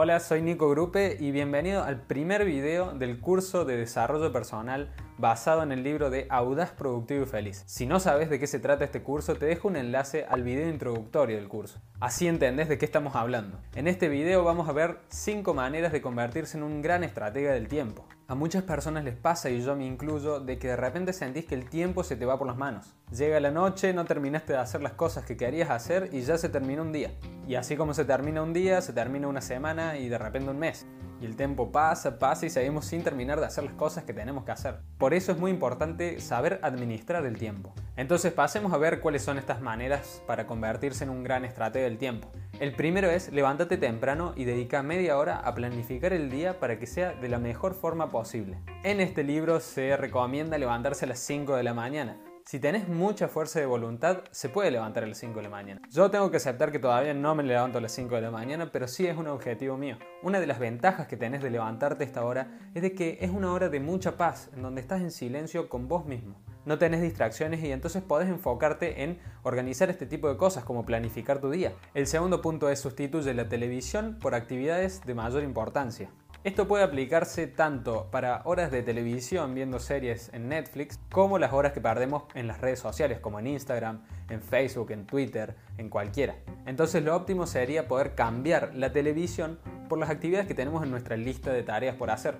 Hola, soy Nico Grupe y bienvenido al primer video del curso de desarrollo personal basado en el libro de Audaz, Productivo y Feliz. Si no sabes de qué se trata este curso, te dejo un enlace al video introductorio del curso. Así entendés de qué estamos hablando. En este video vamos a ver 5 maneras de convertirse en un gran estratega del tiempo. A muchas personas les pasa, y yo me incluyo, de que de repente sentís que el tiempo se te va por las manos. Llega la noche, no terminaste de hacer las cosas que querías hacer y ya se terminó un día. Y así como se termina un día, se termina una semana y de repente un mes. Y el tiempo pasa, pasa y seguimos sin terminar de hacer las cosas que tenemos que hacer. Por eso es muy importante saber administrar el tiempo. Entonces pasemos a ver cuáles son estas maneras para convertirse en un gran estratega del tiempo. El primero es levántate temprano y dedica media hora a planificar el día para que sea de la mejor forma posible. En este libro se recomienda levantarse a las 5 de la mañana, si tenés mucha fuerza de voluntad, se puede levantar a las 5 de la mañana. Yo tengo que aceptar que todavía no me levanto a las 5 de la mañana, pero sí es un objetivo mío. Una de las ventajas que tenés de levantarte esta hora es de que es una hora de mucha paz, en donde estás en silencio con vos mismo. No tenés distracciones y entonces podés enfocarte en organizar este tipo de cosas como planificar tu día. El segundo punto es sustituye la televisión por actividades de mayor importancia. Esto puede aplicarse tanto para horas de televisión viendo series en Netflix, como las horas que perdemos en las redes sociales, como en Instagram, en Facebook, en Twitter, en cualquiera. Entonces lo óptimo sería poder cambiar la televisión por las actividades que tenemos en nuestra lista de tareas por hacer.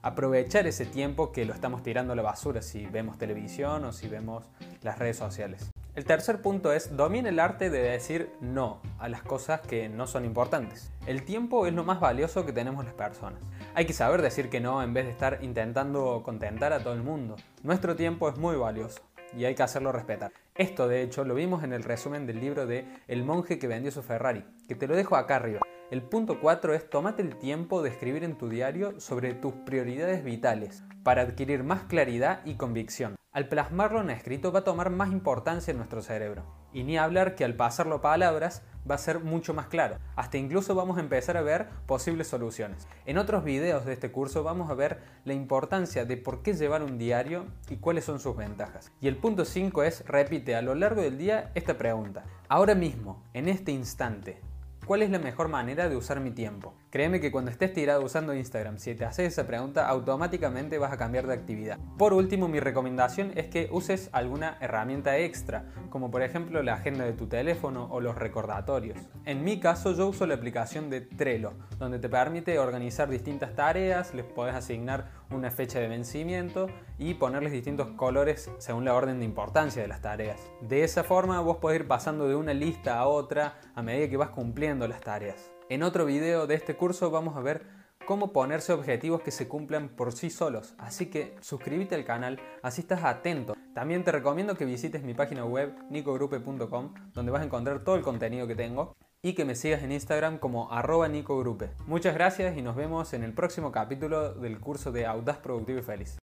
Aprovechar ese tiempo que lo estamos tirando a la basura si vemos televisión o si vemos las redes sociales. El tercer punto es domina el arte de decir no a las cosas que no son importantes. El tiempo es lo más valioso que tenemos las personas. Hay que saber decir que no en vez de estar intentando contentar a todo el mundo. Nuestro tiempo es muy valioso y hay que hacerlo respetar. Esto de hecho lo vimos en el resumen del libro de El monje que vendió su Ferrari, que te lo dejo acá arriba. El punto 4 es tómate el tiempo de escribir en tu diario sobre tus prioridades vitales para adquirir más claridad y convicción. Al plasmarlo en escrito va a tomar más importancia en nuestro cerebro. Y ni hablar que al pasarlo a palabras va a ser mucho más claro. Hasta incluso vamos a empezar a ver posibles soluciones. En otros videos de este curso vamos a ver la importancia de por qué llevar un diario y cuáles son sus ventajas. Y el punto 5 es repite a lo largo del día esta pregunta. Ahora mismo, en este instante, ¿Cuál es la mejor manera de usar mi tiempo? Créeme que cuando estés tirado usando Instagram, si te haces esa pregunta, automáticamente vas a cambiar de actividad. Por último, mi recomendación es que uses alguna herramienta extra, como por ejemplo la agenda de tu teléfono o los recordatorios. En mi caso, yo uso la aplicación de Trello, donde te permite organizar distintas tareas, les podés asignar una fecha de vencimiento y ponerles distintos colores según la orden de importancia de las tareas. De esa forma vos podés ir pasando de una lista a otra a medida que vas cumpliendo las tareas. En otro video de este curso vamos a ver cómo ponerse objetivos que se cumplan por sí solos. Así que suscríbete al canal, así estás atento. También te recomiendo que visites mi página web nicogrupe.com donde vas a encontrar todo el contenido que tengo y que me sigas en Instagram como arroba nicogrupe. Muchas gracias y nos vemos en el próximo capítulo del curso de Audaz Productivo y Feliz.